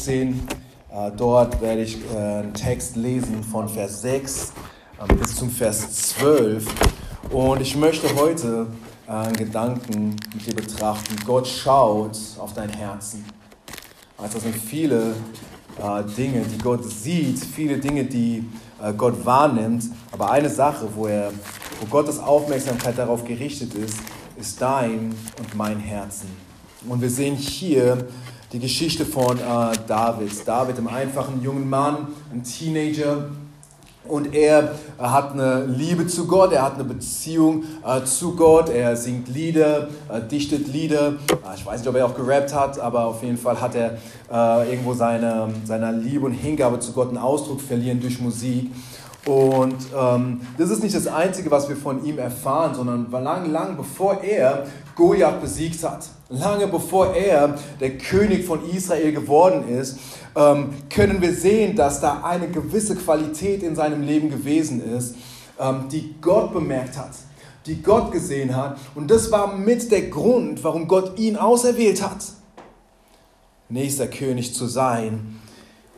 16. Äh, dort werde ich äh, einen Text lesen von Vers 6 äh, bis zum Vers 12. Und ich möchte heute einen Gedanken mit dir betrachten. Gott schaut auf dein Herzen. Also das sind viele Dinge, die Gott sieht, viele Dinge, die Gott wahrnimmt. Aber eine Sache, wo, er, wo Gottes Aufmerksamkeit darauf gerichtet ist, ist dein und mein Herzen. Und wir sehen hier die Geschichte von äh, David. David, einem einfachen jungen Mann, ein Teenager, und er hat eine Liebe zu Gott, er hat eine Beziehung äh, zu Gott, er singt Lieder, äh, dichtet Lieder. Äh, ich weiß nicht, ob er auch gerappt hat, aber auf jeden Fall hat er äh, irgendwo seine, seiner Liebe und Hingabe zu Gott einen Ausdruck verlieren durch Musik. Und ähm, das ist nicht das Einzige, was wir von ihm erfahren, sondern lang, lang bevor er Goliath besiegt hat, lange bevor er der König von Israel geworden ist, ähm, können wir sehen, dass da eine gewisse Qualität in seinem Leben gewesen ist, ähm, die Gott bemerkt hat, die Gott gesehen hat. Und das war mit der Grund, warum Gott ihn auserwählt hat, nächster König zu sein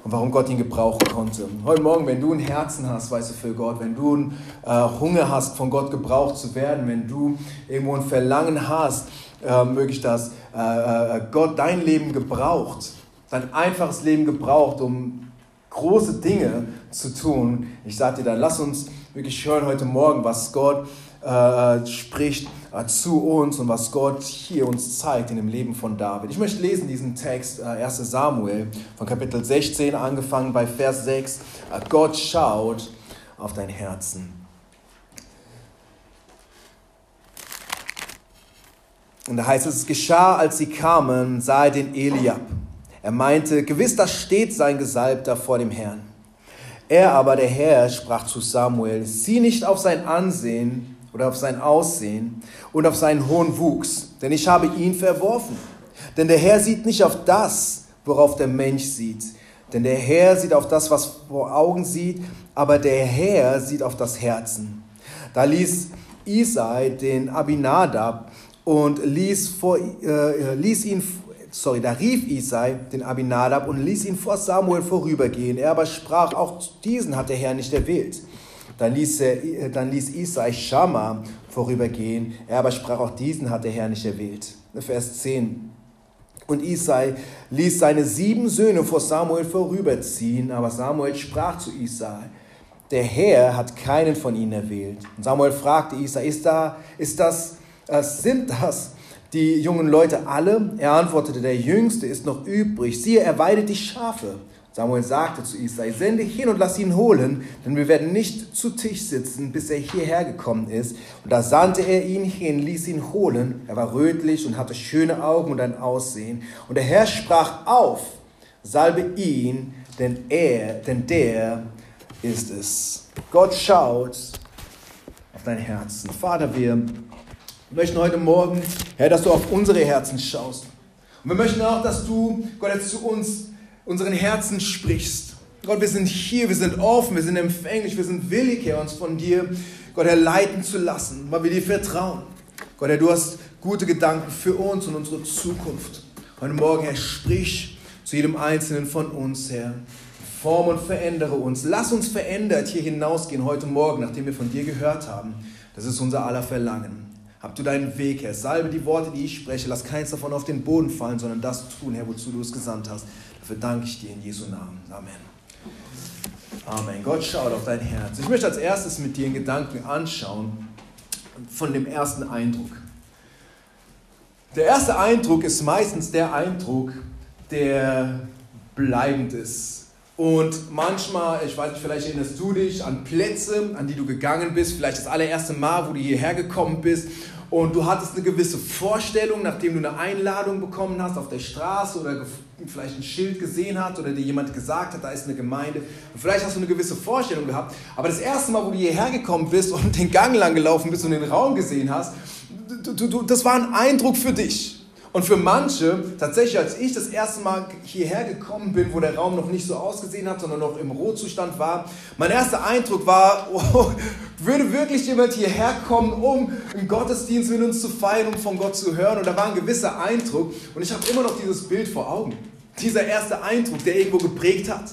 und warum Gott ihn gebrauchen konnte. Heute Morgen, wenn du ein Herzen hast, weißt du, für Gott, wenn du einen äh, Hunger hast, von Gott gebraucht zu werden, wenn du irgendwo ein Verlangen hast, äh, möglich, dass äh, Gott dein Leben gebraucht, dein einfaches Leben gebraucht, um große Dinge zu tun. Ich sage dir dann, lass uns wirklich hören heute Morgen, was Gott äh, spricht äh, zu uns und was Gott hier uns zeigt in dem Leben von David. Ich möchte lesen diesen Text, äh, 1 Samuel von Kapitel 16, angefangen bei Vers 6. Äh, Gott schaut auf dein Herzen. Und da heißt es, es geschah, als sie kamen, sah er den Eliab er meinte, gewiss, da steht sein Gesalbter vor dem Herrn. Er aber, der Herr, sprach zu Samuel, sieh nicht auf sein Ansehen oder auf sein Aussehen und auf seinen hohen Wuchs, denn ich habe ihn verworfen. Denn der Herr sieht nicht auf das, worauf der Mensch sieht. Denn der Herr sieht auf das, was vor Augen sieht, aber der Herr sieht auf das Herzen. Da ließ Isai den Abinadab und ließ, vor, äh, ließ ihn sorry, da rief Isai den Abinadab und ließ ihn vor Samuel vorübergehen. Er aber sprach, auch diesen hat der Herr nicht erwählt. Dann ließ, er, dann ließ Isai Schamma vorübergehen. Er aber sprach, auch diesen hat der Herr nicht erwählt. Vers 10. Und Isai ließ seine sieben Söhne vor Samuel vorüberziehen, aber Samuel sprach zu Isai, der Herr hat keinen von ihnen erwählt. Und Samuel fragte Isai, ist, da, ist das, äh, sind das die jungen Leute alle? Er antwortete, der Jüngste ist noch übrig. Siehe, er weidet die Schafe. Samuel sagte zu Isai, sende hin und lass ihn holen, denn wir werden nicht zu Tisch sitzen, bis er hierher gekommen ist. Und da sandte er ihn hin, ließ ihn holen. Er war rötlich und hatte schöne Augen und ein Aussehen. Und der Herr sprach auf, salbe ihn, denn er, denn der ist es. Gott schaut auf dein Herzen. Vater, wir möchten heute Morgen, Herr, dass du auf unsere Herzen schaust. Und wir möchten auch, dass du, Gott, jetzt zu uns, unseren Herzen sprichst. Gott, wir sind hier, wir sind offen, wir sind empfänglich, wir sind willig, Herr, uns von dir, Gott, Herr, leiten zu lassen, weil wir dir vertrauen. Gott, Herr, du hast gute Gedanken für uns und unsere Zukunft. Heute Morgen, Herr, sprich zu jedem Einzelnen von uns, Herr. Form und verändere uns. Lass uns verändert hier hinausgehen heute Morgen, nachdem wir von dir gehört haben. Das ist unser aller Verlangen. Hab du deinen Weg, Herr. Salbe die Worte, die ich spreche. Lass keins davon auf den Boden fallen, sondern das tun, Herr, wozu du es gesandt hast. Dafür danke ich dir in Jesu Namen. Amen. Amen. Gott schaut auf dein Herz. Ich möchte als erstes mit dir einen Gedanken anschauen von dem ersten Eindruck. Der erste Eindruck ist meistens der Eindruck, der bleibend ist. Und manchmal, ich weiß nicht, vielleicht erinnerst du dich an Plätze, an die du gegangen bist, vielleicht das allererste Mal, wo du hierher gekommen bist und du hattest eine gewisse Vorstellung, nachdem du eine Einladung bekommen hast auf der Straße oder vielleicht ein Schild gesehen hast oder dir jemand gesagt hat, da ist eine Gemeinde. Und vielleicht hast du eine gewisse Vorstellung gehabt, aber das erste Mal, wo du hierher gekommen bist und den Gang lang gelaufen bist und den Raum gesehen hast, das war ein Eindruck für dich. Und für manche, tatsächlich, als ich das erste Mal hierher gekommen bin, wo der Raum noch nicht so ausgesehen hat, sondern noch im Rohzustand war, mein erster Eindruck war, oh, würde wirklich jemand hierher kommen, um im Gottesdienst mit uns zu feiern, um von Gott zu hören? Und da war ein gewisser Eindruck und ich habe immer noch dieses Bild vor Augen. Dieser erste Eindruck, der irgendwo geprägt hat.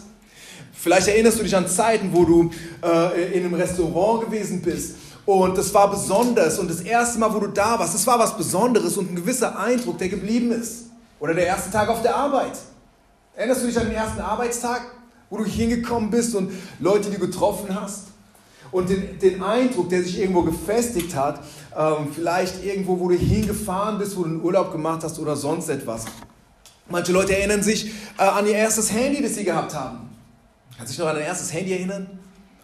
Vielleicht erinnerst du dich an Zeiten, wo du äh, in einem Restaurant gewesen bist und das war besonders und das erste Mal, wo du da warst, das war was Besonderes und ein gewisser Eindruck, der geblieben ist. Oder der erste Tag auf der Arbeit. Erinnerst du dich an den ersten Arbeitstag, wo du hingekommen bist und Leute, die du getroffen hast? Und den, den Eindruck, der sich irgendwo gefestigt hat, ähm, vielleicht irgendwo, wo du hingefahren bist, wo du einen Urlaub gemacht hast oder sonst etwas. Manche Leute erinnern sich äh, an ihr erstes Handy, das sie gehabt haben. Kannst du dich noch an dein erstes Handy erinnern?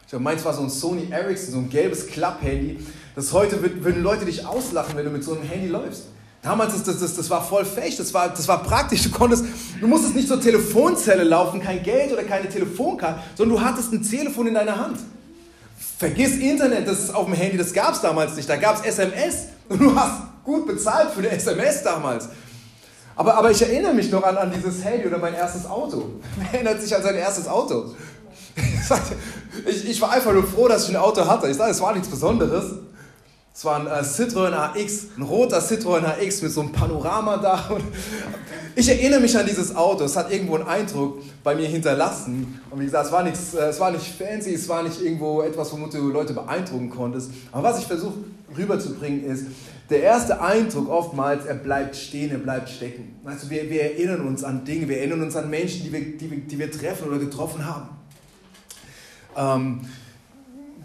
Ich glaube, meins war so ein Sony Ericsson, so ein gelbes Klapp-Handy. Das heute würden Leute dich auslachen, wenn du mit so einem Handy läufst. Damals, das, das, das, das war voll fähig, das war, das war praktisch. Du, konntest, du musstest nicht zur Telefonzelle laufen, kein Geld oder keine Telefonkarte, sondern du hattest ein Telefon in deiner Hand. Vergiss Internet, das ist auf dem Handy, das gab es damals nicht. Da gab es SMS und du hast gut bezahlt für eine SMS damals. Aber, aber ich erinnere mich noch an, an dieses Handy oder mein erstes Auto. Wer erinnert sich an sein erstes Auto? Ich, ich war einfach nur froh, dass ich ein Auto hatte. Ich sage, es war nichts Besonderes. Es war ein äh, Citroën AX, ein roter Citroën AX mit so einem Panorama da. Und ich erinnere mich an dieses Auto. Es hat irgendwo einen Eindruck bei mir hinterlassen. Und wie gesagt, es war, nichts, äh, es war nicht fancy, es war nicht irgendwo etwas, womit du Leute beeindrucken konntest. Aber was ich versuche rüberzubringen ist, der erste Eindruck oftmals, er bleibt stehen, er bleibt stecken. Also wir, wir erinnern uns an Dinge, wir erinnern uns an Menschen, die wir, die die wir treffen oder getroffen haben. Ähm,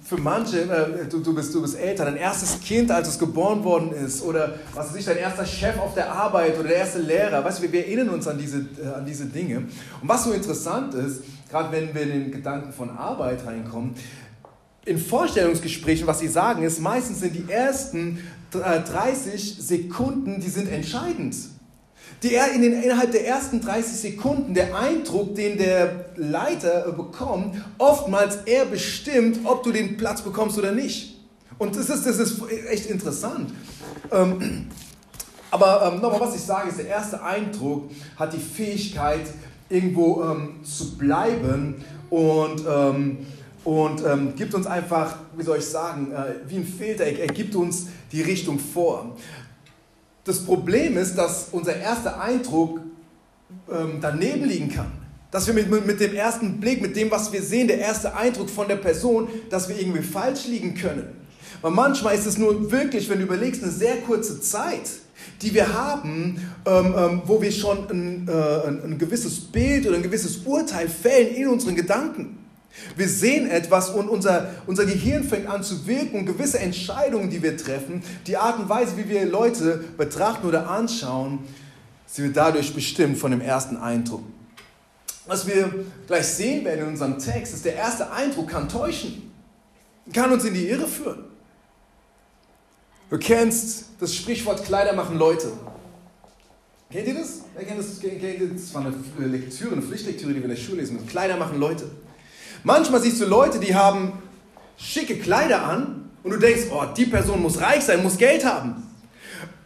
für manche, äh, du, du, bist, du bist älter, dein erstes Kind, als es geboren worden ist, oder was weiß ich, dein erster Chef auf der Arbeit oder der erste Lehrer, weißt du, wir, wir erinnern uns an diese, äh, an diese Dinge. Und was so interessant ist, gerade wenn wir in den Gedanken von Arbeit reinkommen, in Vorstellungsgesprächen, was sie sagen, ist, meistens sind die ersten 30 äh, Sekunden, die sind entscheidend die er in den, innerhalb der ersten 30 Sekunden, der Eindruck, den der Leiter bekommt, oftmals er bestimmt, ob du den Platz bekommst oder nicht. Und das ist, das ist echt interessant. Ähm, aber ähm, nochmal, was ich sage, ist, der erste Eindruck hat die Fähigkeit, irgendwo ähm, zu bleiben und, ähm, und ähm, gibt uns einfach, wie soll ich sagen, äh, wie ein Filter, er, er gibt uns die Richtung vor. Das Problem ist, dass unser erster Eindruck ähm, daneben liegen kann. Dass wir mit, mit dem ersten Blick, mit dem, was wir sehen, der erste Eindruck von der Person, dass wir irgendwie falsch liegen können. Weil manchmal ist es nur wirklich, wenn du überlegst, eine sehr kurze Zeit, die wir haben, ähm, ähm, wo wir schon ein, äh, ein, ein gewisses Bild oder ein gewisses Urteil fällen in unseren Gedanken. Wir sehen etwas und unser, unser Gehirn fängt an zu wirken gewisse Entscheidungen, die wir treffen, die Art und Weise, wie wir Leute betrachten oder anschauen, sie wird dadurch bestimmt von dem ersten Eindruck. Was wir gleich sehen werden in unserem Text, ist, der erste Eindruck kann täuschen, kann uns in die Irre führen. Du kennst das Sprichwort Kleider machen Leute. Kennt ihr das? Wer kennt das? Das war eine Lektüre, eine Pflichtlektüre, die wir in der Schule lesen. Kleider machen Leute. Manchmal siehst du Leute, die haben schicke Kleider an und du denkst, oh, die Person muss reich sein, muss Geld haben.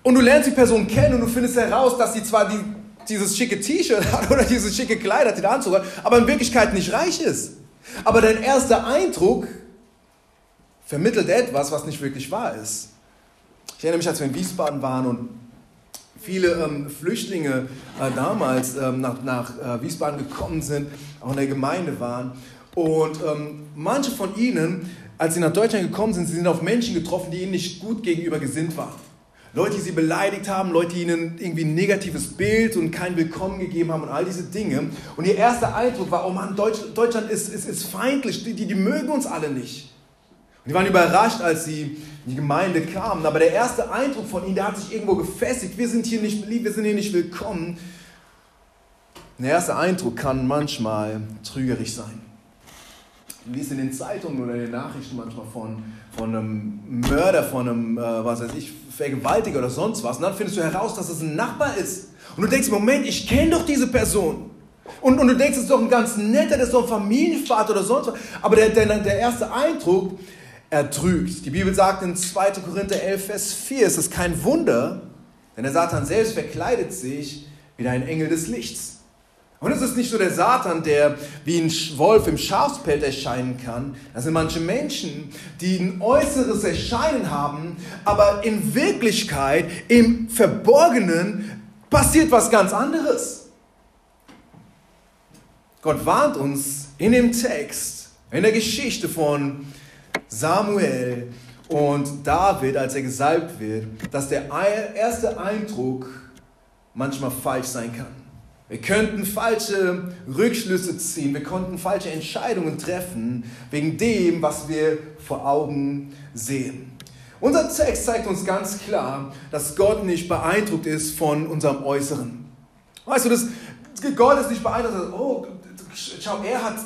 Und du lernst die Person kennen und du findest heraus, dass sie zwar die, dieses schicke T-Shirt hat oder dieses schicke Kleider hat, den Anzug hat, aber in Wirklichkeit nicht reich ist. Aber dein erster Eindruck vermittelt etwas, was nicht wirklich wahr ist. Ich erinnere mich, als wir in Wiesbaden waren und viele ähm, Flüchtlinge äh, damals ähm, nach, nach äh, Wiesbaden gekommen sind, auch in der Gemeinde waren. Und ähm, manche von ihnen, als sie nach Deutschland gekommen sind, sie sind auf Menschen getroffen, die ihnen nicht gut gegenüber gesinnt waren. Leute, die sie beleidigt haben, Leute, die ihnen irgendwie ein negatives Bild und kein Willkommen gegeben haben und all diese Dinge. Und ihr erster Eindruck war, oh Mann, Deutsch, Deutschland ist, ist, ist feindlich, die, die, die mögen uns alle nicht. Und die waren überrascht, als sie in die Gemeinde kamen. Aber der erste Eindruck von ihnen, der hat sich irgendwo gefestigt. Wir sind hier nicht beliebt, wir sind hier nicht willkommen. Der erste Eindruck kann manchmal trügerisch sein. Liest in den Zeitungen oder in den Nachrichten manchmal von, von einem Mörder, von einem, äh, was weiß ich, Vergewaltiger oder sonst was. Und dann findest du heraus, dass es ein Nachbar ist. Und du denkst, Moment, ich kenne doch diese Person. Und, und du denkst, es ist doch ein ganz netter, das ist doch ein Familienvater oder sonst was. Aber der, der, der erste Eindruck ertrügt. Die Bibel sagt in 2. Korinther 11, Vers 4, es ist kein Wunder, denn der Satan selbst verkleidet sich wie ein Engel des Lichts. Und es ist nicht nur der Satan, der wie ein Wolf im Schafspelz erscheinen kann. Das sind manche Menschen, die ein äußeres Erscheinen haben, aber in Wirklichkeit, im Verborgenen, passiert was ganz anderes. Gott warnt uns in dem Text, in der Geschichte von Samuel und David, als er gesalbt wird, dass der erste Eindruck manchmal falsch sein kann. Wir könnten falsche Rückschlüsse ziehen, wir konnten falsche Entscheidungen treffen wegen dem, was wir vor Augen sehen. Unser Text zeigt uns ganz klar, dass Gott nicht beeindruckt ist von unserem Äußeren. Weißt du, das, Gott ist nicht beeindruckt, oh, schau, er hat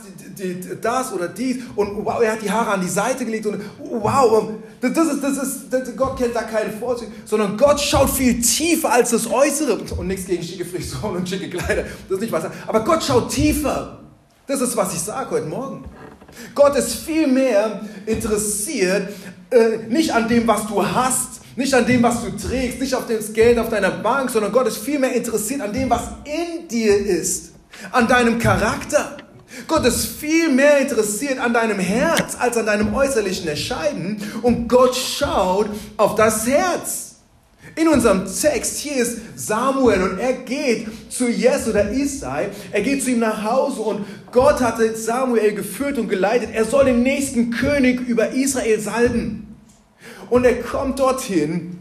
das oder dies und wow, er hat die Haare an die Seite gelegt und wow, das ist, das ist, das, Gott kennt da keine Vorzüge, sondern Gott schaut viel tiefer als das Äußere und nichts gegen schicke Frisuren und schicke Kleider, das ist nicht was, aber Gott schaut tiefer. Das ist, was ich sage heute Morgen. Gott ist viel mehr interessiert, äh, nicht an dem, was du hast, nicht an dem, was du trägst, nicht auf das Geld auf deiner Bank, sondern Gott ist viel mehr interessiert an dem, was in dir ist, an deinem Charakter. Gott ist viel mehr interessiert an deinem Herz als an deinem äußerlichen Erscheinen. Und Gott schaut auf das Herz. In unserem Text, hier ist Samuel und er geht zu Jes oder Isai, er geht zu ihm nach Hause und Gott hatte Samuel geführt und geleitet, er soll den nächsten König über Israel salben. Und er kommt dorthin.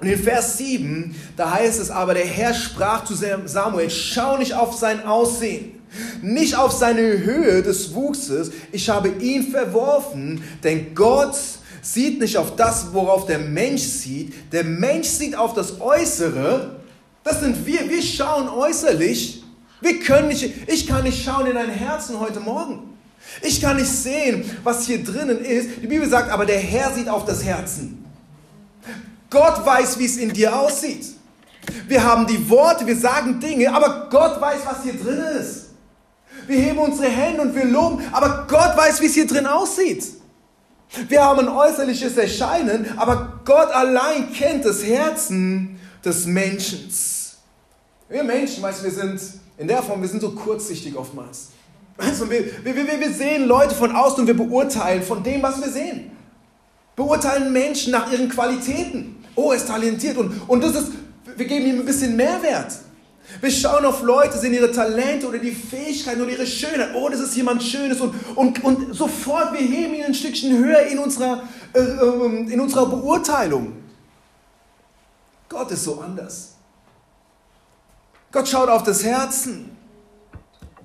Und in Vers 7, da heißt es aber, der Herr sprach zu Samuel, schau nicht auf sein Aussehen nicht auf seine Höhe des Wuchses. Ich habe ihn verworfen, denn Gott sieht nicht auf das, worauf der Mensch sieht. Der Mensch sieht auf das Äußere. Das sind wir. Wir schauen äußerlich. Wir können nicht, ich kann nicht schauen in dein Herzen heute Morgen. Ich kann nicht sehen, was hier drinnen ist. Die Bibel sagt aber, der Herr sieht auf das Herzen. Gott weiß, wie es in dir aussieht. Wir haben die Worte, wir sagen Dinge, aber Gott weiß, was hier drin ist. Wir heben unsere Hände und wir loben, aber Gott weiß, wie es hier drin aussieht. Wir haben ein äußerliches Erscheinen, aber Gott allein kennt das Herzen des Menschen. Wir Menschen, weißt du, wir sind in der Form, wir sind so kurzsichtig oftmals. Also wir, wir, wir, wir sehen Leute von außen und wir beurteilen von dem, was wir sehen. Beurteilen Menschen nach ihren Qualitäten. Oh, er ist talentiert und, und das ist, wir geben ihm ein bisschen Mehrwert. Wir schauen auf Leute, sehen ihre Talente oder die Fähigkeiten oder ihre Schönheit. Oh, das ist jemand Schönes. Und, und, und sofort, wir heben ihn ein Stückchen höher in unserer, äh, ähm, in unserer Beurteilung. Gott ist so anders. Gott schaut auf das Herzen.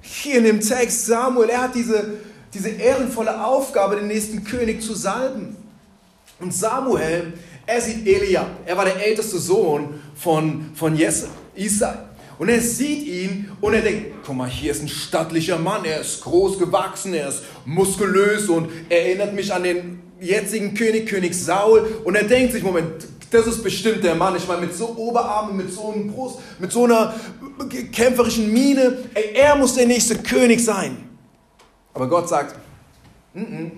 Hier in dem Text Samuel, er hat diese, diese ehrenvolle Aufgabe, den nächsten König zu salben. Und Samuel, er sieht Eliab. Er war der älteste Sohn von, von Jesse, Isai. Und er sieht ihn und er denkt, guck mal, hier ist ein stattlicher Mann, er ist groß gewachsen, er ist muskulös und er erinnert mich an den jetzigen König, König Saul. Und er denkt sich, Moment, das ist bestimmt der Mann. Ich meine, mit so Oberarmen, mit so einem Brust, mit so einer kämpferischen Miene, ey, er muss der nächste König sein. Aber Gott sagt, N -n.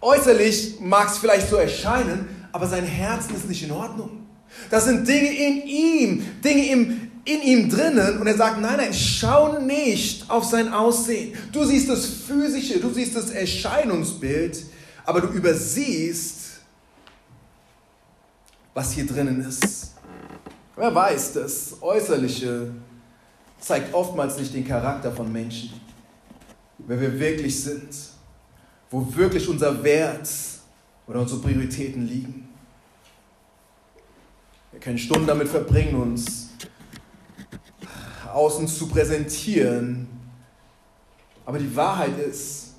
äußerlich mag es vielleicht so erscheinen, aber sein Herz ist nicht in Ordnung. Das sind Dinge in ihm, Dinge im, in ihm drinnen. Und er sagt, nein, nein, schau nicht auf sein Aussehen. Du siehst das physische, du siehst das Erscheinungsbild, aber du übersiehst, was hier drinnen ist. Wer weiß, das Äußerliche zeigt oftmals nicht den Charakter von Menschen, wer wir wirklich sind, wo wirklich unser Wert oder unsere Prioritäten liegen. Wir können Stunden damit verbringen, uns außen zu präsentieren. Aber die Wahrheit ist,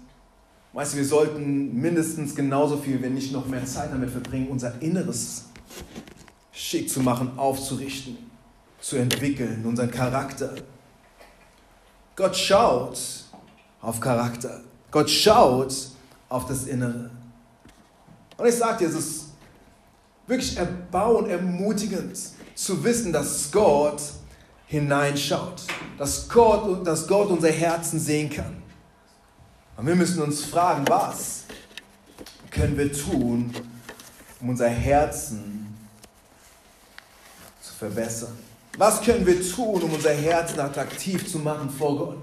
weißt du, wir sollten mindestens genauso viel, wenn nicht noch mehr Zeit damit verbringen, unser Inneres schick zu machen, aufzurichten, zu entwickeln, unseren Charakter. Gott schaut auf Charakter. Gott schaut auf das Innere. Und ich sage dir, es ist wirklich erbauend, ermutigend zu wissen, dass Gott hineinschaut, dass Gott, dass Gott unser Herzen sehen kann. Und wir müssen uns fragen, was können wir tun, um unser Herzen zu verbessern? Was können wir tun, um unser Herzen attraktiv zu machen vor Gott?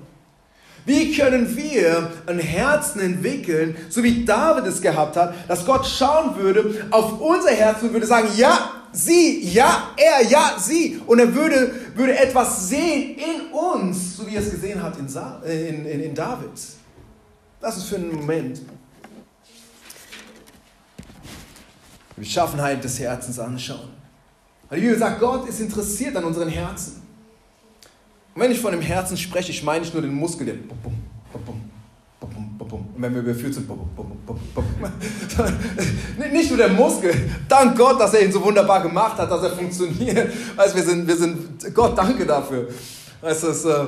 Wie können wir ein Herzen entwickeln, so wie David es gehabt hat, dass Gott schauen würde auf unser Herz und würde sagen, ja, sie, ja, er, ja, sie. Und er würde, würde etwas sehen in uns, so wie er es gesehen hat in, in, in, in David. Lass uns für einen Moment die Beschaffenheit des Herzens anschauen. Weil die Bibel sagt, Gott ist interessiert an unseren Herzen. Und wenn ich von dem Herzen spreche, ich meine nicht nur den Muskel, der bum, bum, bum, und wenn wir überführt sind, nicht nur der Muskel, dank Gott, dass er ihn so wunderbar gemacht hat, dass er funktioniert. Weißt, wir, sind, wir sind, Gott danke dafür. Weißt, das, äh,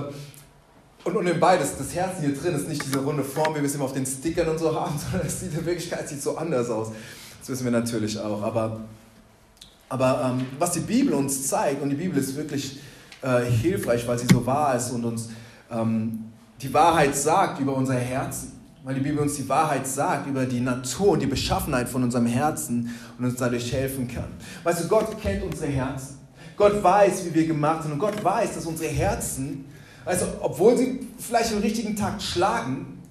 und, und in beides, das Herz hier drin ist nicht diese runde Form, wie wir es immer auf den Stickern und so haben, sondern es sieht in Wirklichkeit sieht so anders aus. Das wissen wir natürlich auch. Aber, aber ähm, was die Bibel uns zeigt, und die Bibel ist wirklich äh, hilfreich, weil sie so wahr ist und uns ähm, die Wahrheit sagt über unser Herzen. Weil die Bibel uns die Wahrheit sagt über die Natur und die Beschaffenheit von unserem Herzen und uns dadurch helfen kann. Weißt du, Gott kennt unsere Herzen. Gott weiß, wie wir gemacht sind. Und Gott weiß, dass unsere Herzen, also obwohl sie vielleicht im richtigen Takt schlagen,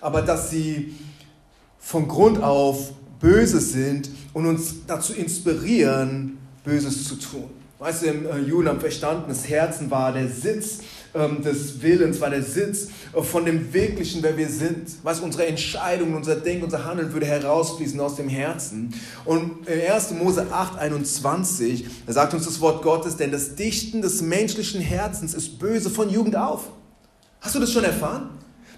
aber dass sie von Grund auf böse sind und uns dazu inspirieren, Böses zu tun. Weißt du, im äh, Juden haben verstanden, das Herzen war der Sitz ähm, des Willens, war der Sitz äh, von dem Wirklichen, wer wir sind. Was unsere Entscheidungen, unser Denken, unser Handeln würde herausfließen aus dem Herzen. Und in 1. Mose 8, 21, da sagt uns das Wort Gottes, denn das Dichten des menschlichen Herzens ist böse von Jugend auf. Hast du das schon erfahren?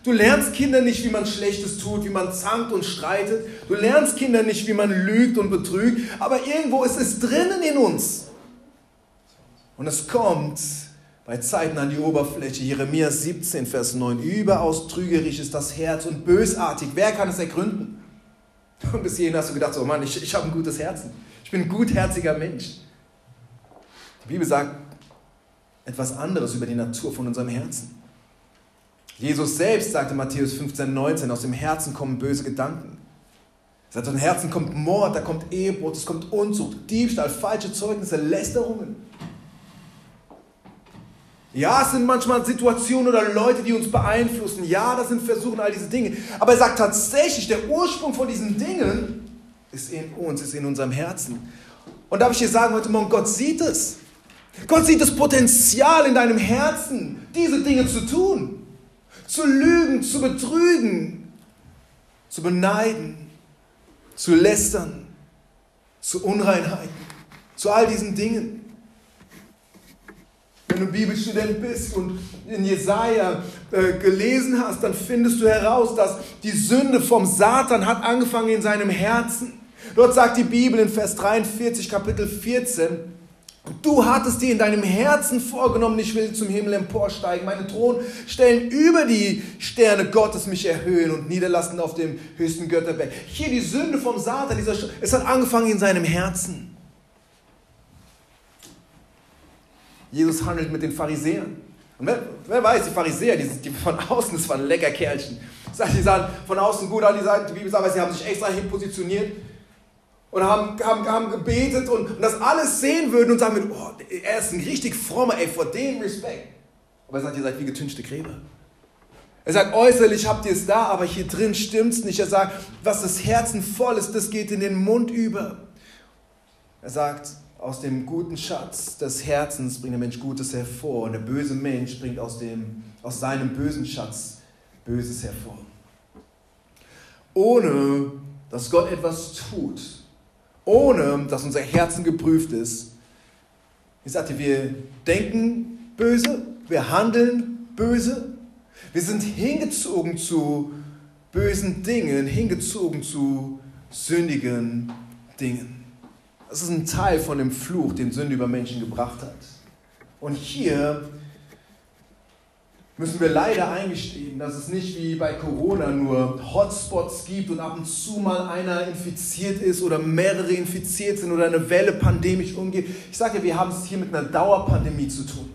Du lernst Kinder nicht, wie man Schlechtes tut, wie man zankt und streitet. Du lernst Kinder nicht, wie man lügt und betrügt. Aber irgendwo ist es drinnen in uns. Und es kommt bei Zeiten an die Oberfläche. Jeremia 17, Vers 9. Überaus trügerisch ist das Herz und bösartig. Wer kann es ergründen? Und bis hierhin hast du gedacht, so Mann, ich, ich habe ein gutes Herzen. Ich bin ein gutherziger Mensch. Die Bibel sagt etwas anderes über die Natur von unserem Herzen. Jesus selbst sagte Matthäus 15, 19, aus dem Herzen kommen böse Gedanken. Aus dem Herzen kommt Mord, da kommt Ehebruch, es kommt Unzucht, Diebstahl, falsche Zeugnisse, Lästerungen. Ja, es sind manchmal Situationen oder Leute, die uns beeinflussen. Ja, das sind Versuche, all diese Dinge. Aber er sagt tatsächlich, der Ursprung von diesen Dingen ist in uns, ist in unserem Herzen. Und darf ich dir sagen heute Morgen, Gott sieht es. Gott sieht das Potenzial in deinem Herzen, diese Dinge zu tun. Zu lügen, zu betrügen, zu beneiden, zu lästern, zu Unreinheiten, zu all diesen Dingen. Wenn du Bibelstudent bist und in Jesaja äh, gelesen hast, dann findest du heraus, dass die Sünde vom Satan hat angefangen in seinem Herzen. Dort sagt die Bibel in Vers 43, Kapitel 14, Du hattest dir in deinem Herzen vorgenommen, ich will zum Himmel emporsteigen, meine Thronstellen über die Sterne Gottes mich erhöhen und niederlassen auf dem höchsten Götterberg. Hier die Sünde vom Satan, dieser, es hat angefangen in seinem Herzen. Jesus handelt mit den Pharisäern. Und wer, wer weiß, die Pharisäer, die, die von außen, das waren lecker Kerlchen. Die sahen von außen gut an, die, sagen, die Bibel sagt, sie haben sich extra hin positioniert und haben, haben, haben gebetet und, und, das alles sehen würden und sagen würden, oh, er ist ein richtig frommer, ey, vor dem Respekt. Aber er sagt, ihr seid wie getünchte Gräber. Er sagt, äußerlich habt ihr es da, aber hier drin stimmt es nicht. Er sagt, was das Herzen voll ist, das geht in den Mund über. Er sagt, aus dem guten Schatz des Herzens bringt der Mensch Gutes hervor und der böse Mensch bringt aus, dem, aus seinem bösen Schatz Böses hervor. Ohne dass Gott etwas tut, ohne dass unser Herzen geprüft ist. Ich sagte, wir denken böse, wir handeln böse, wir sind hingezogen zu bösen Dingen, hingezogen zu sündigen Dingen. Das ist ein Teil von dem Fluch, den Sünde über Menschen gebracht hat. Und hier müssen wir leider eingestehen, dass es nicht wie bei Corona nur Hotspots gibt und ab und zu mal einer infiziert ist oder mehrere infiziert sind oder eine Welle pandemisch umgeht. Ich sage, wir haben es hier mit einer Dauerpandemie zu tun.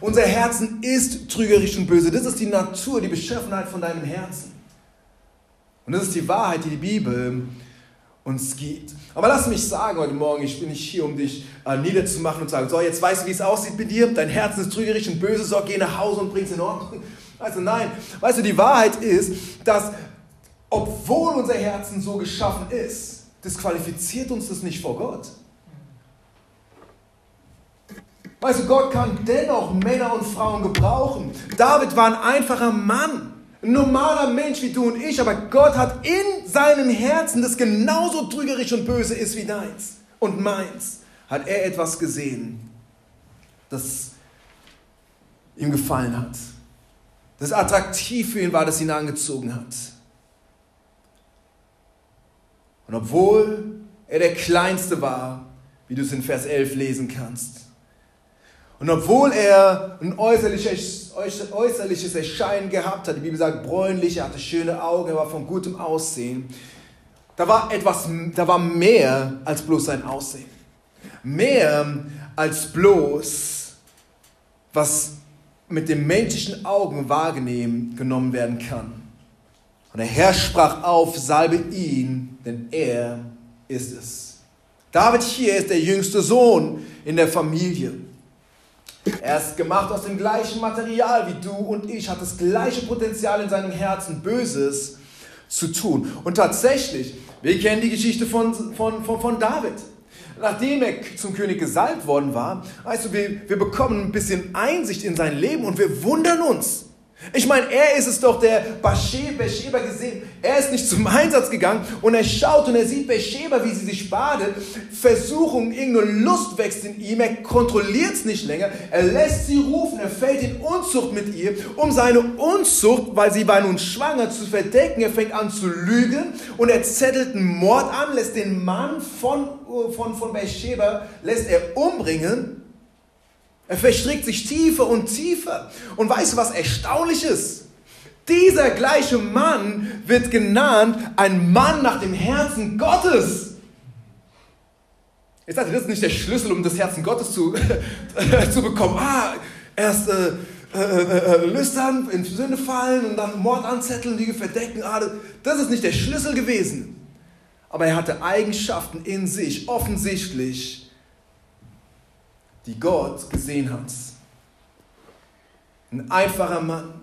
Unser Herzen ist trügerisch und böse. Das ist die Natur, die Beschaffenheit von deinem Herzen. Und das ist die Wahrheit, die die Bibel uns gibt. Aber lass mich sagen heute Morgen, ich bin nicht hier, um dich äh, niederzumachen und zu sagen, so, jetzt weißt du, wie es aussieht mit dir, dein Herz ist trügerisch und böse, so, geh nach Hause und bring es in Ordnung. Also nein, weißt du, die Wahrheit ist, dass obwohl unser Herzen so geschaffen ist, disqualifiziert uns das nicht vor Gott. Weißt du, Gott kann dennoch Männer und Frauen gebrauchen. David war ein einfacher Mann, ein normaler Mensch wie du und ich, aber Gott hat in seinem Herzen, das genauso trügerisch und böse ist wie deins und meins, hat er etwas gesehen, das ihm gefallen hat, das attraktiv für ihn war, das ihn angezogen hat. Und obwohl er der Kleinste war, wie du es in Vers 11 lesen kannst, und obwohl er ein äußerliches, äußerliches Erscheinen gehabt hat, die Bibel sagt bräunlich, er hatte schöne Augen, er war von gutem Aussehen, da war etwas, da war mehr als bloß sein Aussehen. Mehr als bloß, was mit den menschlichen Augen wahrgenommen genommen werden kann. Und der Herr sprach auf, salbe ihn, denn er ist es. David hier ist der jüngste Sohn in der Familie. Er ist gemacht aus dem gleichen Material wie du und ich, hat das gleiche Potenzial in seinem Herzen, Böses zu tun. Und tatsächlich, wir kennen die Geschichte von, von, von, von David. Nachdem er zum König gesalbt worden war, du, wir, wir bekommen ein bisschen Einsicht in sein Leben und wir wundern uns. Ich meine, er ist es doch, der Bathsheba gesehen. Er ist nicht zum Einsatz gegangen und er schaut und er sieht Bathsheba, wie sie sich badet. Versuchung, irgendeine Lust wächst in ihm. Er kontrolliert es nicht länger. Er lässt sie rufen. Er fällt in Unzucht mit ihr, um seine Unzucht, weil sie war nun schwanger, zu verdecken. Er fängt an zu lügen und er zettelt einen Mord an, lässt den Mann von, von, von Bathsheba, lässt er umbringen. Er verstrickt sich tiefer und tiefer. Und weißt du, was erstaunlich ist? Dieser gleiche Mann wird genannt ein Mann nach dem Herzen Gottes. Ich sagte, das ist nicht der Schlüssel, um das Herzen Gottes zu, zu bekommen. Ah, erst äh, äh, äh, lüstern, in Sünde fallen und dann Mord anzetteln, die verdecken. Ah, das ist nicht der Schlüssel gewesen. Aber er hatte Eigenschaften in sich, offensichtlich, die Gott gesehen hat. Ein einfacher Mann,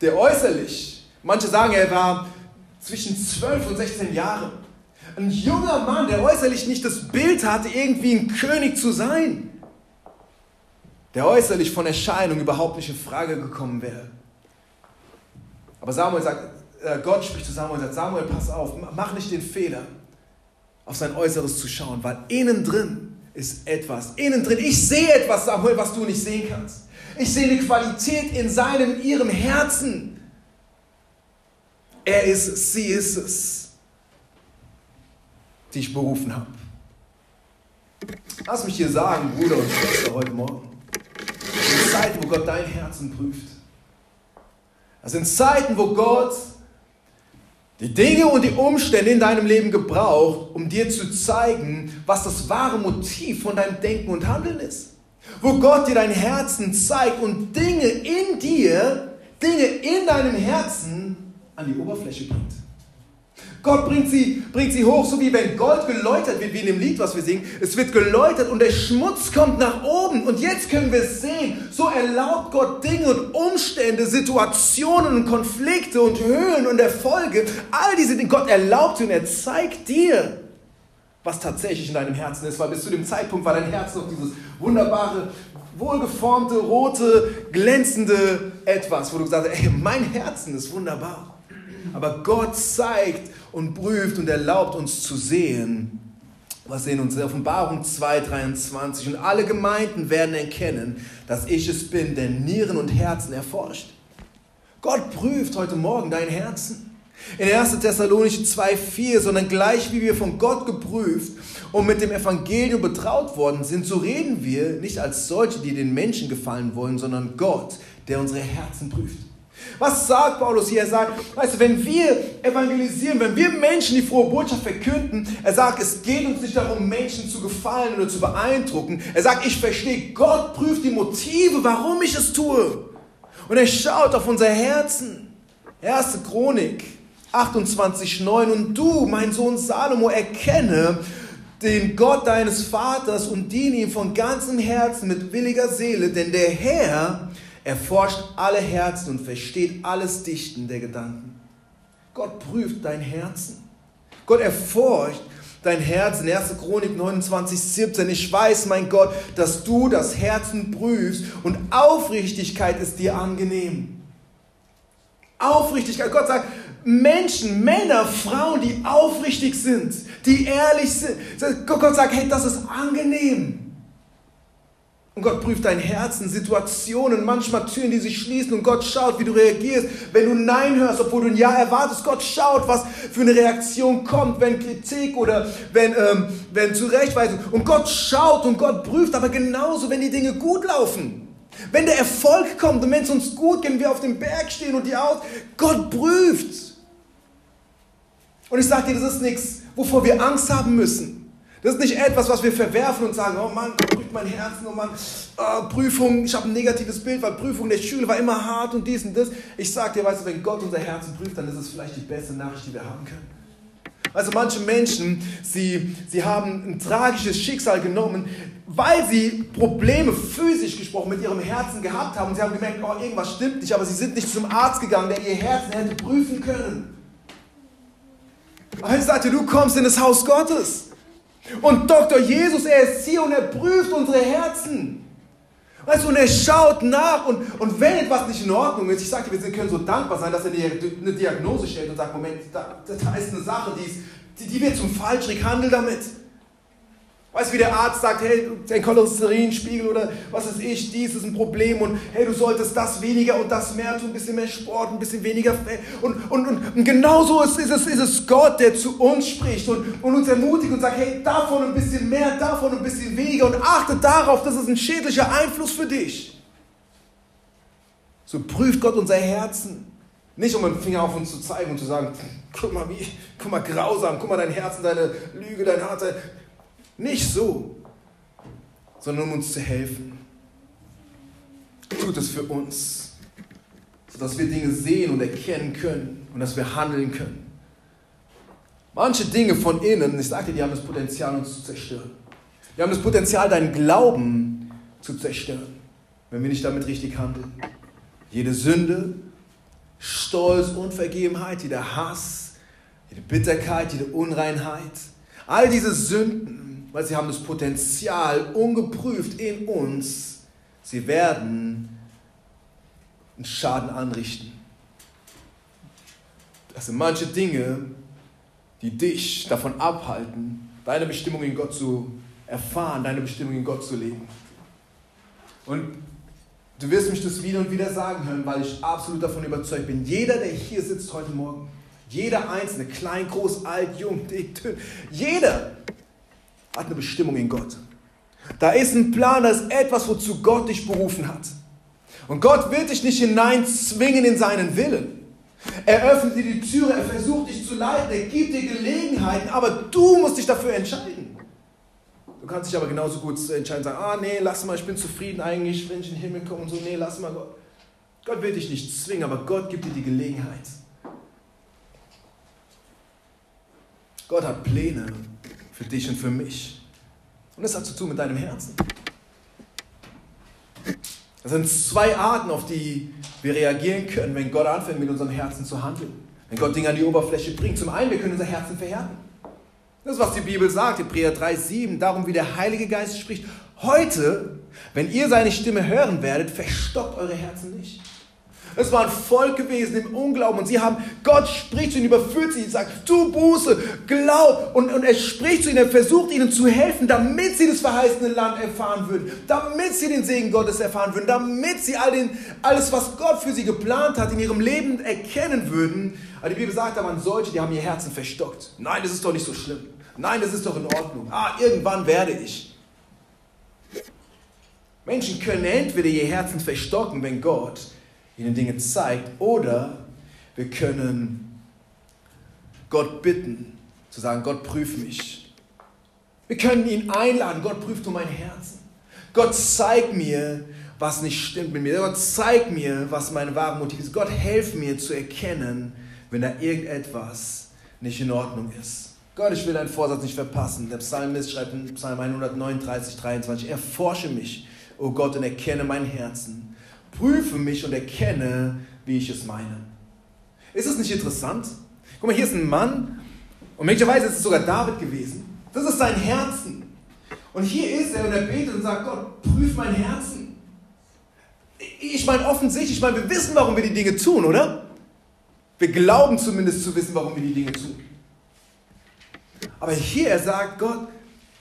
der äußerlich, manche sagen, er war zwischen 12 und 16 Jahren. Ein junger Mann, der äußerlich nicht das Bild hatte, irgendwie ein König zu sein. Der äußerlich von Erscheinung überhaupt nicht in Frage gekommen wäre. Aber Samuel sagt, äh, Gott spricht zu Samuel und sagt, Samuel, pass auf, mach nicht den Fehler, auf sein Äußeres zu schauen, weil innen drin ist etwas innen drin. Ich sehe etwas, Samuel, was du nicht sehen kannst. Ich sehe eine Qualität in seinem, ihrem Herzen. Er ist es, sie ist es, die ich berufen habe. Lass mich dir sagen, Bruder und Schwester, heute Morgen. Das sind Zeiten, wo Gott dein Herzen prüft. Das sind Zeiten, wo Gott die Dinge und die Umstände in deinem Leben gebraucht, um dir zu zeigen, was das wahre Motiv von deinem Denken und Handeln ist. Wo Gott dir dein Herzen zeigt und Dinge in dir, Dinge in deinem Herzen an die Oberfläche bringt. Gott bringt sie, bringt sie hoch, so wie wenn Gold geläutert wird, wie in dem Lied, was wir singen. Es wird geläutert und der Schmutz kommt nach oben. Und jetzt können wir es sehen. So erlaubt Gott Dinge und Umstände, Situationen und Konflikte und Höhen und Erfolge. All diese Dinge. Gott erlaubt und er zeigt dir, was tatsächlich in deinem Herzen ist. Weil bis zu dem Zeitpunkt war dein Herz noch dieses wunderbare, wohlgeformte, rote, glänzende Etwas, wo du gesagt hast, ey, mein Herzen ist wunderbar. Aber Gott zeigt und prüft und erlaubt uns zu sehen, was in uns Offenbarung 2,23 und alle Gemeinden werden erkennen, dass ich es bin, der Nieren und Herzen erforscht. Gott prüft heute Morgen dein Herzen. In 1. Thessalonicher 2,4, sondern gleich wie wir von Gott geprüft und mit dem Evangelium betraut worden sind, so reden wir nicht als solche, die den Menschen gefallen wollen, sondern Gott, der unsere Herzen prüft. Was sagt Paulus hier? Er sagt, weißt du, wenn wir evangelisieren, wenn wir Menschen die frohe Botschaft verkünden, er sagt, es geht uns nicht darum, Menschen zu gefallen oder zu beeindrucken. Er sagt, ich verstehe, Gott prüft die Motive, warum ich es tue. Und er schaut auf unser Herzen. Erste Chronik 28,9 Und du, mein Sohn Salomo, erkenne den Gott deines Vaters und diene ihm von ganzem Herzen mit williger Seele, denn der Herr er forscht alle Herzen und versteht alles Dichten der Gedanken. Gott prüft dein Herzen. Gott erforscht dein Herz in 1. Chronik 29, 17. Ich weiß, mein Gott, dass du das Herzen prüfst und Aufrichtigkeit ist dir angenehm. Aufrichtigkeit. Gott sagt, Menschen, Männer, Frauen, die aufrichtig sind, die ehrlich sind. Gott sagt, hey, das ist angenehm. Und Gott prüft dein Herzen, Situationen, manchmal Türen, die sich schließen und Gott schaut, wie du reagierst, wenn du Nein hörst, obwohl du ein Ja erwartest. Gott schaut, was für eine Reaktion kommt, wenn Kritik oder wenn, ähm, wenn Zurechtweisung. Und Gott schaut und Gott prüft, aber genauso, wenn die Dinge gut laufen. Wenn der Erfolg kommt und wenn es uns gut geht, wir auf dem Berg stehen und die aus, Gott prüft. Und ich sage dir, das ist nichts, wovor wir Angst haben müssen. Das ist nicht etwas, was wir verwerfen und sagen, oh Mann, prüft mein Herz, Mann, oh, Prüfung, ich habe ein negatives Bild, weil Prüfung der Schule war immer hart und dies und das. Ich sage dir, weißt du, wenn Gott unser Herzen prüft, dann ist es vielleicht die beste Nachricht, die wir haben können. Also manche Menschen, sie, sie haben ein tragisches Schicksal genommen, weil sie Probleme physisch gesprochen mit ihrem Herzen gehabt haben. Sie haben gemerkt, oh, irgendwas stimmt nicht, aber sie sind nicht zum Arzt gegangen, der ihr Herzen hätte prüfen können. Aber ich sagte, du kommst in das Haus Gottes. Und Dr. Jesus, er ist hier und er prüft unsere Herzen. Weißt du, und er schaut nach und, und wenn etwas nicht in Ordnung ist, ich sagte, wir können so dankbar sein, dass er eine Diagnose stellt und sagt, Moment, da, da ist eine Sache, die, ist, die, die wird zum Falschrig, handel damit. Weißt du, wie der Arzt sagt, hey, dein Cholesterinspiegel oder was weiß ich, dies ist ein Problem und hey, du solltest das weniger und das mehr tun, ein bisschen mehr Sport, ein bisschen weniger. Und, und, und, und genauso ist, ist, es, ist es Gott, der zu uns spricht und, und uns ermutigt und sagt, hey, davon ein bisschen mehr, davon ein bisschen weniger und achte darauf, das ist ein schädlicher Einfluss für dich. So prüft Gott unser Herzen. Nicht um einen Finger auf uns zu zeigen und zu sagen, guck mal, wie, guck mal grausam, guck mal dein Herzen, deine Lüge, dein Herz. Nicht so, sondern um uns zu helfen. Tut es für uns, sodass wir Dinge sehen und erkennen können und dass wir handeln können. Manche Dinge von innen, ich sagte, die haben das Potenzial, uns zu zerstören. Die haben das Potenzial, deinen Glauben zu zerstören, wenn wir nicht damit richtig handeln. Jede Sünde, Stolz, Unvergebenheit, jeder Hass, jede Bitterkeit, jede Unreinheit, all diese Sünden weil sie haben das Potenzial ungeprüft in uns, sie werden einen Schaden anrichten. Das sind manche Dinge, die dich davon abhalten, deine Bestimmung in Gott zu erfahren, deine Bestimmung in Gott zu leben. Und du wirst mich das wieder und wieder sagen hören, weil ich absolut davon überzeugt bin. Jeder, der hier sitzt heute Morgen, jeder Einzelne, klein, groß, alt, jung, dick, dünn, jeder hat eine Bestimmung in Gott. Da ist ein Plan, da ist etwas, wozu Gott dich berufen hat. Und Gott wird dich nicht hineinzwingen in seinen Willen. Er öffnet dir die Türe, er versucht dich zu leiten, er gibt dir Gelegenheiten, aber du musst dich dafür entscheiden. Du kannst dich aber genauso gut entscheiden sagen, ah nee, lass mal, ich bin zufrieden eigentlich, wenn ich in den Himmel komme und so, nee, lass mal Gott. Gott will dich nicht zwingen, aber Gott gibt dir die Gelegenheit. Gott hat Pläne für dich und für mich. Und das hat zu tun mit deinem Herzen. Das sind zwei Arten, auf die wir reagieren können, wenn Gott anfängt, mit unserem Herzen zu handeln. Wenn Gott Dinge an die Oberfläche bringt. Zum einen, wir können unser Herzen verhärten. Das ist, was die Bibel sagt, Hebräer 3,7. Darum, wie der Heilige Geist spricht. Heute, wenn ihr seine Stimme hören werdet, verstockt eure Herzen nicht. Es war ein Volk gewesen im Unglauben und sie haben, Gott spricht zu ihnen, überführt sie, sagt, tu Buße, glaub. Und, und er spricht zu ihnen, er versucht ihnen zu helfen, damit sie das verheißene Land erfahren würden, damit sie den Segen Gottes erfahren würden, damit sie all den, alles, was Gott für sie geplant hat, in ihrem Leben erkennen würden. Aber die Bibel sagt, da waren solche, die haben ihr Herzen verstockt. Nein, das ist doch nicht so schlimm. Nein, das ist doch in Ordnung. Ah, irgendwann werde ich. Menschen können entweder ihr Herzen verstocken, wenn Gott ihnen Dinge zeigt. Oder wir können Gott bitten, zu sagen, Gott prüf mich. Wir können ihn einladen, Gott prüft um mein Herzen. Gott zeigt mir, was nicht stimmt mit mir. Gott zeigt mir, was meine wahre Motiv ist. Gott helf mir zu erkennen, wenn da irgendetwas nicht in Ordnung ist. Gott, ich will deinen Vorsatz nicht verpassen. Der Psalmist schreibt in Psalm 139, 23, erforsche mich, o oh Gott, und erkenne mein Herzen prüfe mich und erkenne, wie ich es meine. Ist es nicht interessant? Guck mal, hier ist ein Mann, und möglicherweise ist es sogar David gewesen. Das ist sein Herzen. Und hier ist er und er betet und sagt, Gott, prüf mein Herzen. Ich meine, offensichtlich, ich meine, wir wissen, warum wir die Dinge tun, oder? Wir glauben zumindest zu wissen, warum wir die Dinge tun. Aber hier, er sagt, Gott,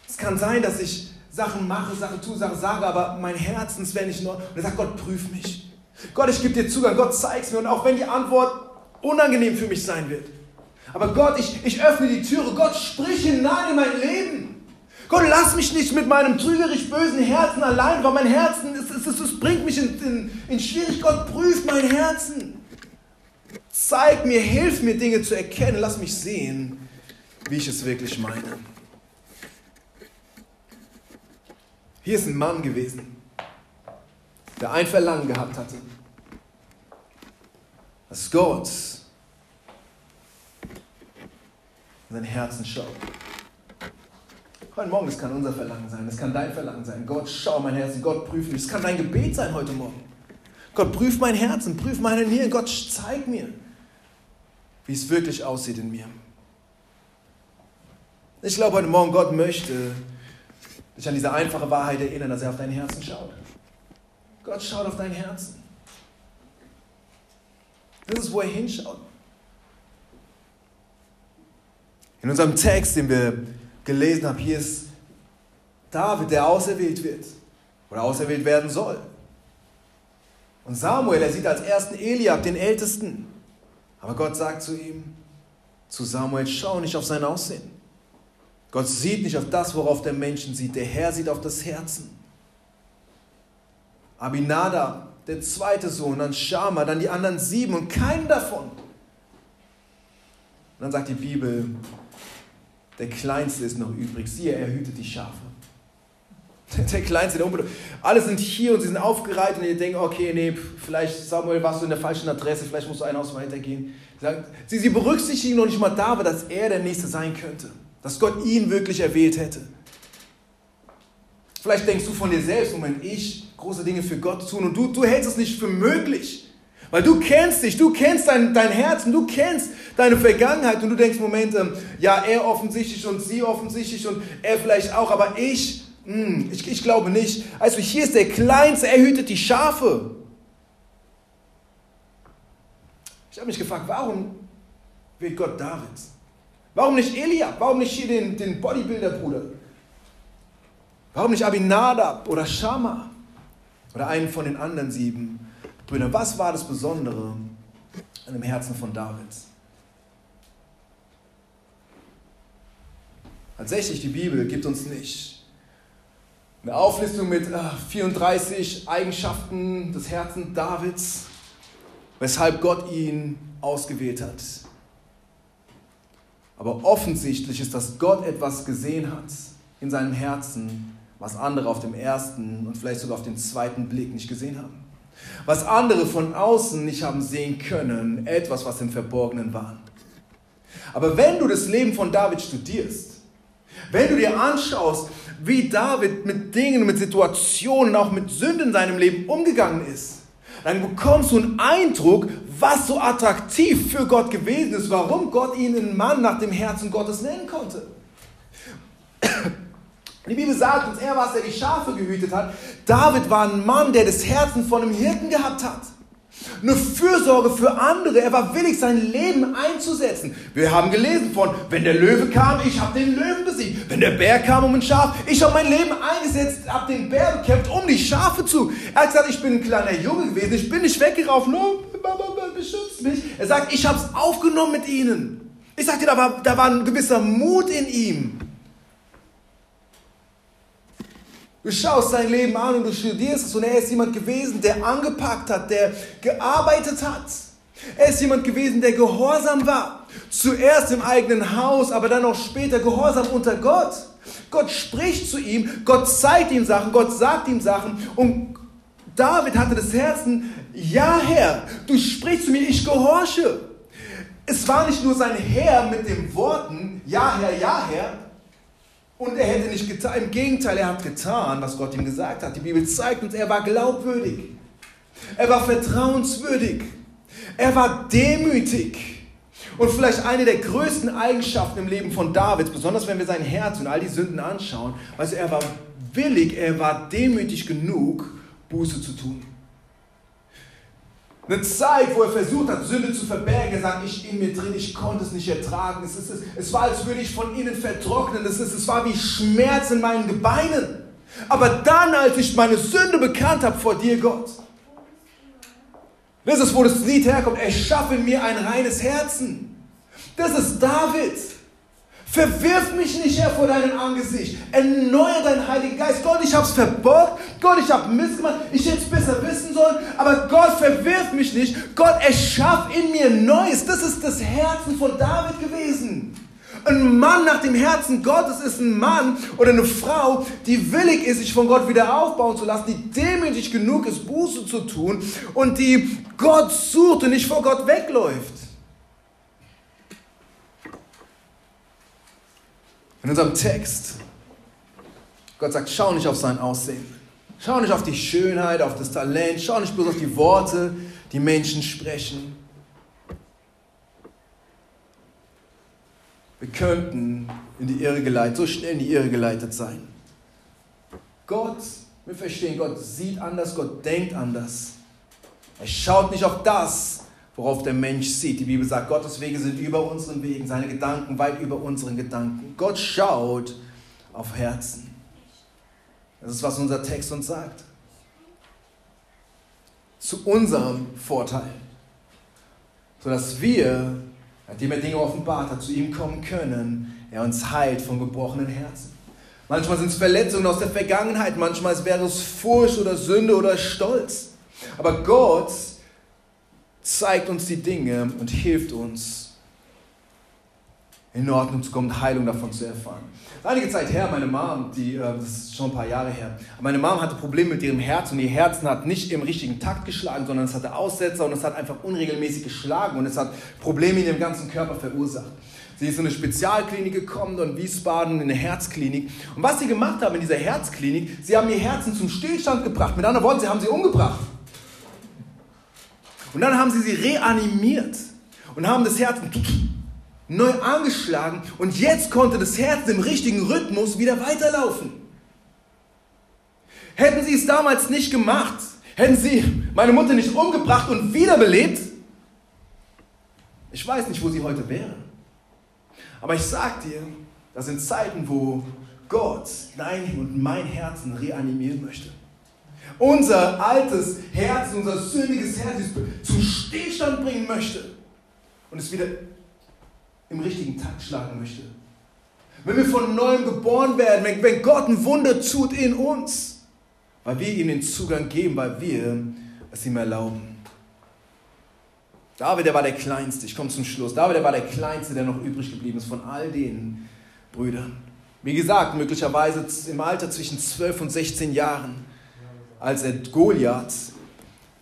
es kann sein, dass ich Sachen mache, Sachen tue, Sachen sage, aber mein Herz, wenn ich nur. Und er sagt, Gott, prüf mich. Gott, ich gebe dir Zugang. Gott, zeig's mir. Und auch wenn die Antwort unangenehm für mich sein wird. Aber Gott, ich, ich öffne die Türe. Gott, sprich hinein in mein Leben. Gott, lass mich nicht mit meinem trügerisch bösen Herzen allein, weil mein Herzen, es, es, es bringt mich in, in, in Schwierigkeit. Gott, prüf mein Herzen. Zeig mir, hilf mir, Dinge zu erkennen. Lass mich sehen, wie ich es wirklich meine. Hier ist ein Mann gewesen, der ein Verlangen gehabt hatte, dass Gott in sein Herzen schaut. Heute Morgen, das kann unser Verlangen sein, das kann dein Verlangen sein. Gott, schau mein Herzen, Gott prüf mich. Das kann dein Gebet sein heute Morgen. Gott, prüf mein Herzen, prüf meine Nieren. Gott, zeig mir, wie es wirklich aussieht in mir. Ich glaube, heute Morgen Gott möchte dich an diese einfache Wahrheit erinnern, dass er auf dein Herzen schaut. Gott schaut auf dein Herzen. Das ist, wo er hinschaut. In unserem Text, den wir gelesen haben, hier ist David, der auserwählt wird oder auserwählt werden soll. Und Samuel, er sieht als ersten Eliab, den Ältesten. Aber Gott sagt zu ihm, zu Samuel, schau nicht auf sein Aussehen. Gott sieht nicht auf das, worauf der Menschen sieht. Der Herr sieht auf das Herzen. Abinada, der zweite Sohn, dann Shama, dann die anderen sieben und keinen davon. Und dann sagt die Bibel, der Kleinste ist noch übrig. Siehe, er hütet die Schafe. Der Kleinste, der Unbedeutende. Alle sind hier und sie sind aufgereiht und ihr denkt, okay, nee, vielleicht, Samuel, warst du in der falschen Adresse, vielleicht musst du ein Haus weitergehen. Sie, sie berücksichtigen noch nicht mal David, dass er der Nächste sein könnte. Dass Gott ihn wirklich erwählt hätte. Vielleicht denkst du von dir selbst, Moment, ich große Dinge für Gott tun und du, du hältst es nicht für möglich. Weil du kennst dich, du kennst dein, dein Herzen, du kennst deine Vergangenheit und du denkst, Moment, ähm, ja, er offensichtlich und sie offensichtlich und er vielleicht auch, aber ich, mh, hm, ich, ich glaube nicht. Also hier ist der Kleinste, er hütet die Schafe. Ich habe mich gefragt, warum will Gott David? Warum nicht Eliab? Warum nicht hier den, den Bodybuilder-Bruder? Warum nicht Abinadab oder Shama? Oder einen von den anderen sieben Brüdern? Was war das Besondere an dem Herzen von David? Tatsächlich, die Bibel gibt uns nicht eine Auflistung mit 34 äh, Eigenschaften des Herzens Davids, weshalb Gott ihn ausgewählt hat. Aber offensichtlich ist, dass Gott etwas gesehen hat in seinem Herzen, was andere auf dem ersten und vielleicht sogar auf den zweiten Blick nicht gesehen haben. Was andere von außen nicht haben sehen können, etwas, was im Verborgenen war. Aber wenn du das Leben von David studierst, wenn du dir anschaust, wie David mit Dingen, mit Situationen, auch mit Sünden in seinem Leben umgegangen ist, dann bekommst du einen Eindruck, was so attraktiv für Gott gewesen ist, warum Gott ihn einen Mann nach dem Herzen Gottes nennen konnte. Die Bibel sagt uns, er war es, der die Schafe gehütet hat. David war ein Mann, der das Herzen von einem Hirten gehabt hat. Eine Fürsorge für andere. Er war willig, sein Leben einzusetzen. Wir haben gelesen von, wenn der Löwe kam, ich habe den Löwen besiegt. Wenn der Bär kam um ein Schaf, ich habe mein Leben eingesetzt, habe den Bär bekämpft, um die Schafe zu. Er hat gesagt, ich bin ein kleiner Junge gewesen, ich bin nicht weggelaufen, no, beschützt mich. Er sagt, ich habe es aufgenommen mit ihnen. Ich sagte, da war, da war ein gewisser Mut in ihm. Du schaust sein Leben an und du studierst es und er ist jemand gewesen, der angepackt hat, der gearbeitet hat. Er ist jemand gewesen, der gehorsam war. Zuerst im eigenen Haus, aber dann auch später gehorsam unter Gott. Gott spricht zu ihm, Gott zeigt ihm Sachen, Gott sagt ihm Sachen und David hatte das Herzen, ja Herr, du sprichst zu mir, ich gehorche. Es war nicht nur sein Herr mit den Worten, ja Herr, ja Herr, und er hätte nicht getan, im Gegenteil, er hat getan, was Gott ihm gesagt hat. Die Bibel zeigt uns, er war glaubwürdig. Er war vertrauenswürdig. Er war demütig. Und vielleicht eine der größten Eigenschaften im Leben von David, besonders wenn wir sein Herz und all die Sünden anschauen, also er war willig, er war demütig genug, Buße zu tun. Eine Zeit, wo er versucht hat, Sünde zu verbergen. Er sagt, ich in mir drin, ich konnte es nicht ertragen. Es, ist, es war, als würde ich von innen vertrocknen. Es, ist, es war wie Schmerz in meinen Gebeinen. Aber dann, als ich meine Sünde bekannt habe vor dir, Gott, das ist, wo das Lied herkommt, erschaffe mir ein reines Herzen. Das ist David. Verwirf mich nicht, Herr, vor deinem Angesicht. Erneuere deinen Heiligen Geist. Gott, ich habe es verborgt. Gott, ich habe Mist gemacht. Ich hätte es besser wissen sollen. Aber Gott, verwirf mich nicht. Gott, erschaff in mir Neues. Das ist das Herzen von David gewesen. Ein Mann nach dem Herzen Gottes ist ein Mann oder eine Frau, die willig ist, sich von Gott wieder aufbauen zu lassen, die demütig genug ist, Buße zu tun und die Gott sucht und nicht vor Gott wegläuft. In unserem Text, Gott sagt, schau nicht auf sein Aussehen. Schau nicht auf die Schönheit, auf das Talent. Schau nicht bloß auf die Worte, die Menschen sprechen. Wir könnten in die Irre geleitet, so schnell in die Irre geleitet sein. Gott, wir verstehen, Gott sieht anders, Gott denkt anders. Er schaut nicht auf das, worauf der Mensch sieht. Die Bibel sagt, Gottes Wege sind über unseren Wegen, seine Gedanken weit über unseren Gedanken. Gott schaut auf Herzen. Das ist, was unser Text uns sagt. Zu unserem Vorteil. Sodass wir, nachdem er Dinge offenbart hat, zu ihm kommen können, er uns heilt von gebrochenen Herzen. Manchmal sind es Verletzungen aus der Vergangenheit, manchmal wäre es Furcht oder Sünde oder Stolz. Aber Gott zeigt uns die Dinge und hilft uns, in Ordnung zu kommen, Heilung davon zu erfahren. Einige Zeit her, meine Mom, die, äh, das ist schon ein paar Jahre her, meine Mom hatte Probleme mit ihrem Herz und ihr Herzen hat nicht im richtigen Takt geschlagen, sondern es hatte Aussetzer und es hat einfach unregelmäßig geschlagen und es hat Probleme in ihrem ganzen Körper verursacht. Sie ist in eine Spezialklinik gekommen, in Wiesbaden, in eine Herzklinik. Und was sie gemacht haben in dieser Herzklinik, sie haben ihr Herzen zum Stillstand gebracht. Mit anderen Worten, sie haben sie umgebracht. Und dann haben sie sie reanimiert und haben das Herz neu angeschlagen und jetzt konnte das Herz im richtigen Rhythmus wieder weiterlaufen. Hätten sie es damals nicht gemacht, hätten sie meine Mutter nicht umgebracht und wiederbelebt, ich weiß nicht, wo sie heute wäre. Aber ich sag dir, das sind Zeiten, wo Gott dein und mein Herzen reanimieren möchte unser altes Herz, unser sündiges Herz zum Stillstand bringen möchte und es wieder im richtigen Takt schlagen möchte. Wenn wir von neuem geboren werden, wenn, Gott ein Wunder tut in uns, weil wir ihm den Zugang geben, weil wir es ihm erlauben. David, der war der Kleinste, ich komme zum Schluss. David, der war der Kleinste, der noch übrig geblieben ist von all den Brüdern. Wie gesagt, möglicherweise im Alter zwischen 12 und 16 Jahren als er Goliath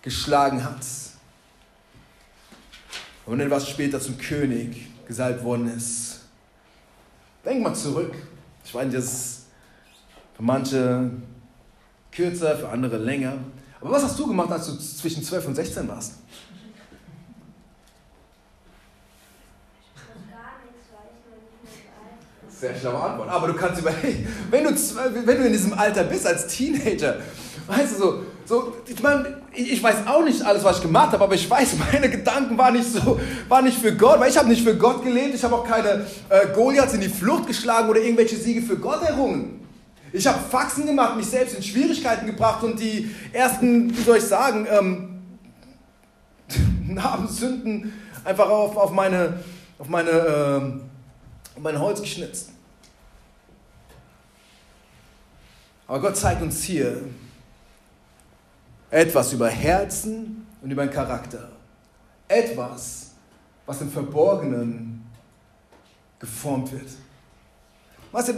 geschlagen hat. Und etwas später zum König gesalbt worden ist. Denk mal zurück. Ich weiß, das ist für manche kürzer, für andere länger. Aber was hast du gemacht, als du zwischen 12 und 16 warst? Sehr schlaue Antwort. Aber du kannst überlegen, wenn du, wenn du in diesem Alter bist als Teenager Weißt du, so, so ich meine, ich weiß auch nicht alles, was ich gemacht habe, aber ich weiß, meine Gedanken waren nicht so, waren nicht für Gott, weil ich habe nicht für Gott gelebt, ich habe auch keine äh, Goliaths in die Flucht geschlagen oder irgendwelche Siege für Gott errungen. Ich habe Faxen gemacht, mich selbst in Schwierigkeiten gebracht und die ersten, wie soll ich sagen, ähm, Narbensünden einfach auf, auf meine, auf meine, ähm, auf mein Holz geschnitzt. Aber Gott zeigt uns hier, etwas über Herzen und über den Charakter. Etwas, was im Verborgenen geformt wird. Weißt du,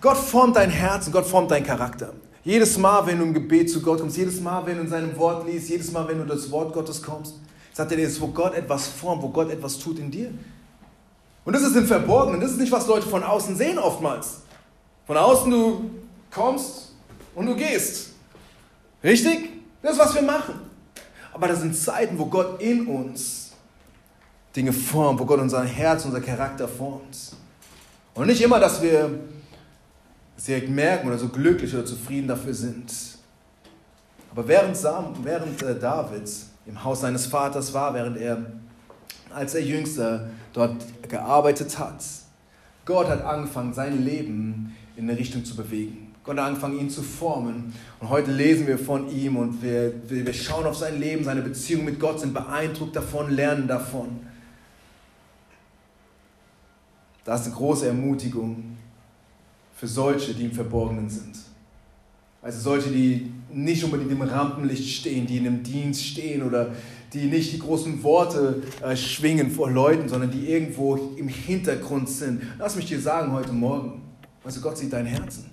Gott formt dein Herz und Gott formt deinen Charakter. Jedes Mal, wenn du im Gebet zu Gott kommst, jedes Mal, wenn du in seinem Wort liest, jedes Mal, wenn du das Wort Gottes kommst, sagt er dir, wo Gott etwas formt, wo Gott etwas tut in dir. Und das ist im Verborgenen, das ist nicht, was Leute von außen sehen oftmals. Von außen, du kommst und du gehst. Richtig? Das ist, was wir machen. Aber das sind Zeiten, wo Gott in uns Dinge formt, wo Gott unser Herz, unser Charakter formt. Und nicht immer, dass wir es direkt merken oder so glücklich oder zufrieden dafür sind. Aber während, Sam, während äh, David im Haus seines Vaters war, während er als der Jüngste dort gearbeitet hat, Gott hat angefangen, sein Leben in eine Richtung zu bewegen. Gott hat angefangen, ihn zu formen. Und heute lesen wir von ihm und wir, wir schauen auf sein Leben, seine Beziehung mit Gott, sind beeindruckt davon, lernen davon. Das ist eine große Ermutigung für solche, die im Verborgenen sind. Also solche, die nicht unbedingt im Rampenlicht stehen, die in einem Dienst stehen oder die nicht die großen Worte äh, schwingen vor Leuten, sondern die irgendwo im Hintergrund sind. Lass mich dir sagen heute Morgen, du, Gott sieht dein Herzen.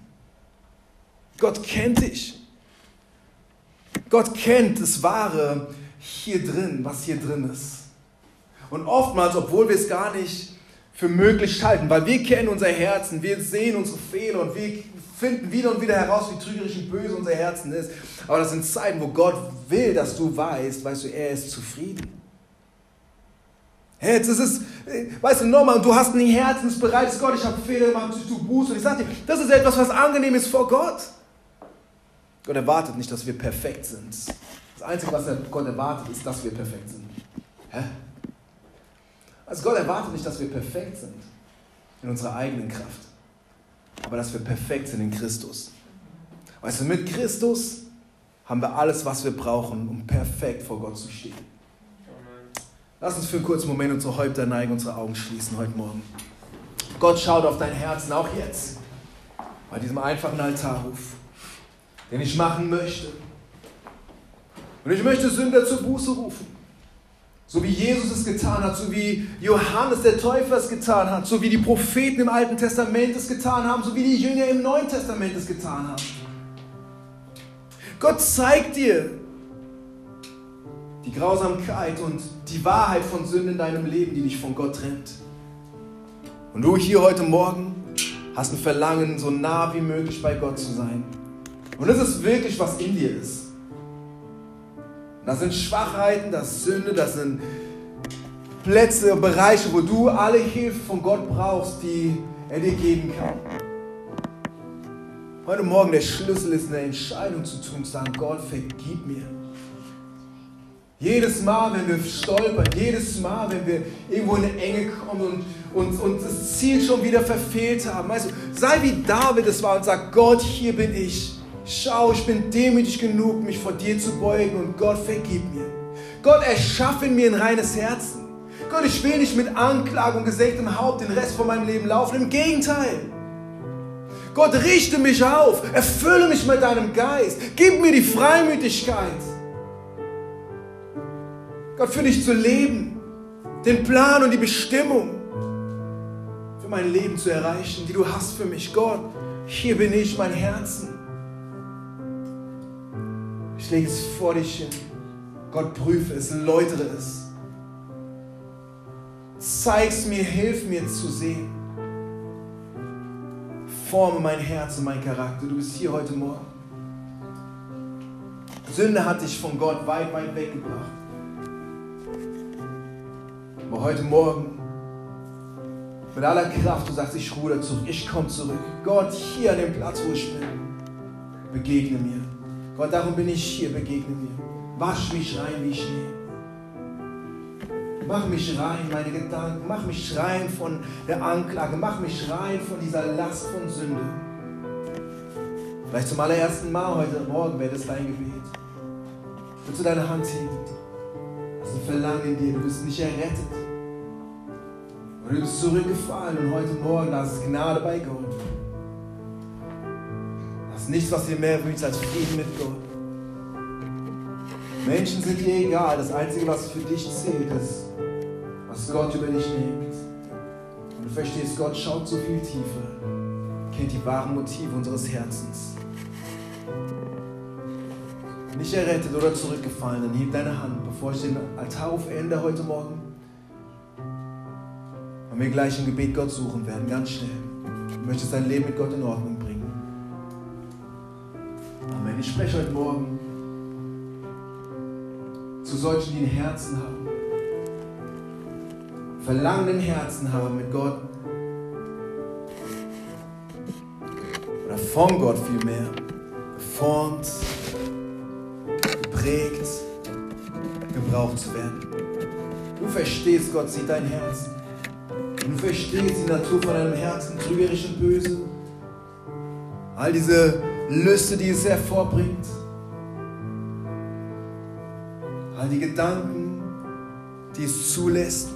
Gott kennt dich. Gott kennt das Wahre hier drin, was hier drin ist. Und oftmals, obwohl wir es gar nicht für möglich halten, weil wir kennen unser Herzen, wir sehen unsere Fehler und wir finden wieder und wieder heraus, wie trügerisch und böse unser Herzen ist. Aber das sind Zeiten, wo Gott will, dass du weißt, weißt du, er ist zufrieden. Hey, jetzt ist es, weißt du, nochmal, du hast ein Herzensbereich, Gott, ich habe Fehler gemacht, tue Buße. Und ich sage dir, das ist etwas, was angenehm ist vor Gott. Gott erwartet nicht, dass wir perfekt sind. Das Einzige, was Gott erwartet, ist, dass wir perfekt sind. Hä? Also Gott erwartet nicht, dass wir perfekt sind in unserer eigenen Kraft aber dass wir perfekt sind in Christus. Weißt du, mit Christus haben wir alles, was wir brauchen, um perfekt vor Gott zu stehen. Lass uns für einen kurzen Moment unsere Häupter neigen, unsere Augen schließen heute Morgen. Gott schaut auf dein Herzen, auch jetzt, bei diesem einfachen Altarruf, den ich machen möchte. Und ich möchte Sünder zur Buße rufen. So wie Jesus es getan hat, so wie Johannes der Täufer es getan hat, so wie die Propheten im Alten Testament es getan haben, so wie die Jünger im Neuen Testament es getan haben. Gott zeigt dir die Grausamkeit und die Wahrheit von Sünden in deinem Leben, die dich von Gott trennt. Und du hier heute Morgen hast ein Verlangen, so nah wie möglich bei Gott zu sein. Und das ist wirklich, was in dir ist. Das sind Schwachheiten, das Sünde, das sind Plätze, Bereiche, wo du alle Hilfe von Gott brauchst, die er dir geben kann. Heute Morgen der Schlüssel ist eine Entscheidung zu tun, zu sagen, Gott, vergib mir. Jedes Mal, wenn wir stolpern, jedes Mal, wenn wir irgendwo in eine Enge kommen und, und, und das Ziel schon wieder verfehlt haben, weißt du, sei wie David es war und sag, Gott, hier bin ich. Schau, ich bin demütig genug, mich vor dir zu beugen und Gott vergib mir. Gott, erschaffe in mir ein reines Herzen. Gott, ich will nicht mit Anklage und gesenktem Haupt den Rest von meinem Leben laufen. Im Gegenteil. Gott, richte mich auf. Erfülle mich mit deinem Geist. Gib mir die Freimütigkeit. Gott, für dich zu leben. Den Plan und die Bestimmung für mein Leben zu erreichen, die du hast für mich. Gott, hier bin ich, mein Herzen. Ich lege es vor dich hin. Gott, prüfe es, läutere es. Zeig es mir, hilf mir zu sehen. Forme mein Herz und mein Charakter. Du bist hier heute Morgen. Sünde hat dich von Gott weit, weit weggebracht. Aber heute Morgen, mit aller Kraft, du sagst, ich ruder zurück, ich komme zurück. Gott, hier an dem Platz, wo ich bin, begegne mir. Gott, darum bin ich hier, begegne mir. Wasch mich rein wie Schnee. Mach mich rein, meine Gedanken. Mach mich rein von der Anklage. Mach mich rein von dieser Last von Sünde. Vielleicht zum allerersten Mal heute Morgen wäre das dein Gebet. Willst du deine Hand heben? Das ist ein Verlangen in dir. Du bist nicht errettet. Und du bist zurückgefallen und heute Morgen, da ist Gnade bei Gott nichts, was dir mehr wünscht als Frieden mit Gott. Menschen sind dir egal. Das Einzige, was für dich zählt, ist, was Gott über dich denkt. Und du verstehst, Gott schaut so viel tiefer, kennt die wahren Motive unseres Herzens. Nicht errettet oder zurückgefallen, dann heb deine Hand, bevor ich den Altarruf ende heute Morgen. Und wir gleich im Gebet Gott suchen werden, ganz schnell. Du möchtest dein Leben mit Gott in Ordnung Amen. Ich spreche heute Morgen zu solchen, die ein Herzen haben. Verlangen im Herzen haben mit Gott oder von Gott vielmehr, geformt, geprägt, gebraucht zu werden. Du verstehst, Gott sieht dein Herz. Und du verstehst die Natur von deinem Herzen, trügerisch und böse. All diese Lüste, die es hervorbringt. All die Gedanken, die es zulässt.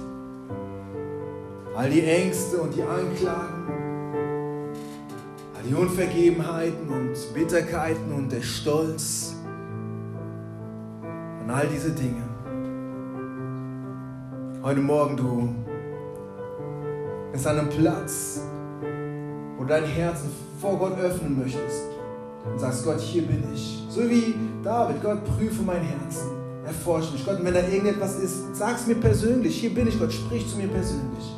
All die Ängste und die Anklagen. All die Unvergebenheiten und Bitterkeiten und der Stolz. Und all diese Dinge. Heute Morgen, du bist an einem Platz, wo dein Herzen vor Gott öffnen möchtest und sagst, Gott, hier bin ich. So wie David, Gott, prüfe mein Herzen, erforsche mich. Gott, wenn da irgendetwas ist, sag es mir persönlich. Hier bin ich, Gott, sprich zu mir persönlich.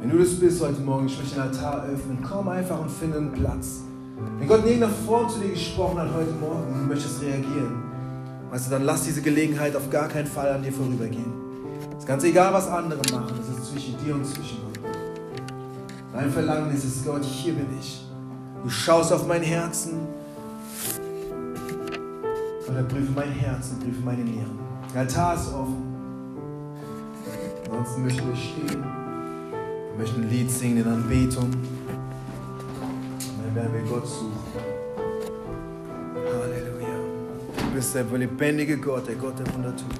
Wenn du das bist heute Morgen, ich möchte den Altar öffnen, komm einfach und finde einen Platz. Wenn Gott in irgendeiner Form zu dir gesprochen hat heute Morgen und du möchtest reagieren, weißt du, dann lass diese Gelegenheit auf gar keinen Fall an dir vorübergehen. Es ist ganz egal, was andere machen, das ist zwischen dir und zwischen Gott. Dein Verlangen ist es, Gott, hier bin ich. Du schaust auf mein Herzen. Gott, prüfe mein Herz und prüfe meine Nieren. Der Altar ist offen. Ansonsten möchten wir stehen. Wir möchten ein Lied singen in Anbetung. Und dann werden wir Gott suchen. Halleluja. Du bist der lebendige Gott, der Gott, der Wunder tut.